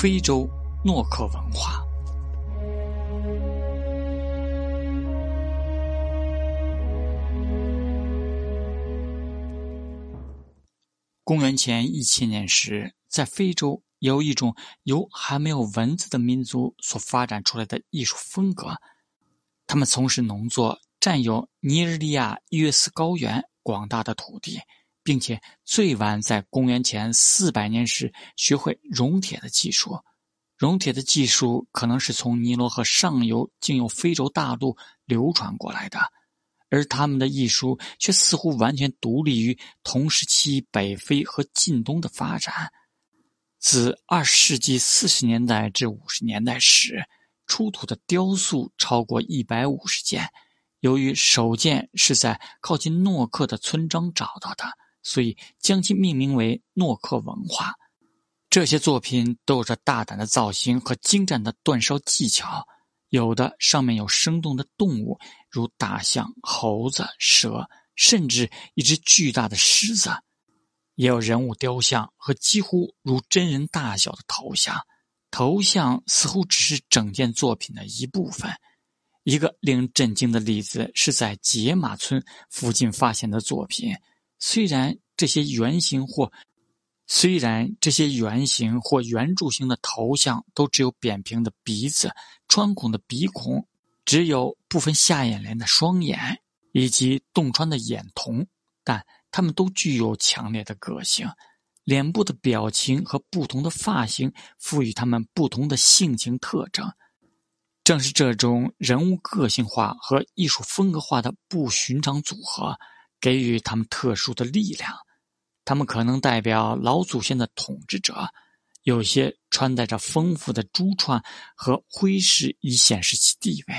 非洲诺克文化。公元前一千年时，在非洲有一种由还没有文字的民族所发展出来的艺术风格。他们从事农作，占有尼日利亚约斯高原广大的土地，并且最晚在公元前四百年时学会熔铁的技术。熔铁的技术可能是从尼罗河上游经由非洲大陆流传过来的。而他们的艺术却似乎完全独立于同时期北非和近东的发展。自二十世纪四十年代至五十年代时，出土的雕塑超过一百五十件。由于首件是在靠近诺克的村庄找到的，所以将其命名为诺克文化。这些作品都有着大胆的造型和精湛的煅烧技巧。有的上面有生动的动物，如大象、猴子、蛇，甚至一只巨大的狮子；也有人物雕像和几乎如真人大小的头像。头像似乎只是整件作品的一部分。一个令人震惊的例子是在杰马村附近发现的作品。虽然这些圆形或虽然这些圆形或圆柱形的头像都只有扁平的鼻子、穿孔的鼻孔，只有部分下眼帘的双眼以及洞穿的眼瞳，但他们都具有强烈的个性。脸部的表情和不同的发型赋予他们不同的性情特征。正是这种人物个性化和艺术风格化的不寻常组合，给予他们特殊的力量。他们可能代表老祖先的统治者，有些穿戴着丰富的珠串和徽饰以显示其地位。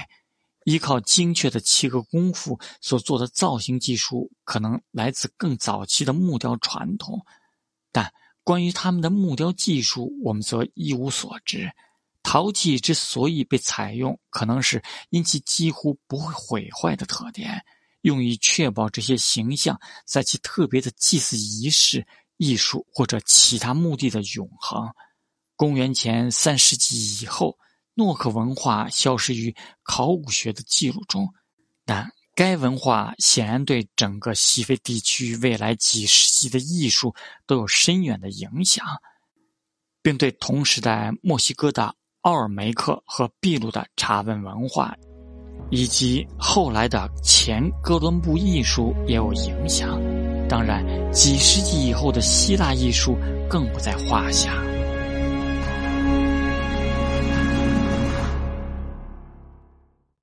依靠精确的七个功夫所做的造型技术，可能来自更早期的木雕传统。但关于他们的木雕技术，我们则一无所知。陶器之所以被采用，可能是因其几乎不会毁坏的特点。用以确保这些形象在其特别的祭祀仪式、艺术或者其他目的的永恒。公元前三世纪以后，诺克文化消失于考古学的记录中，但该文化显然对整个西非地区未来几世纪的艺术都有深远的影响，并对同时代墨西哥的奥尔梅克和秘鲁的查文文化。以及后来的前哥伦布艺术也有影响，当然，几世纪以后的希腊艺术更不在话下。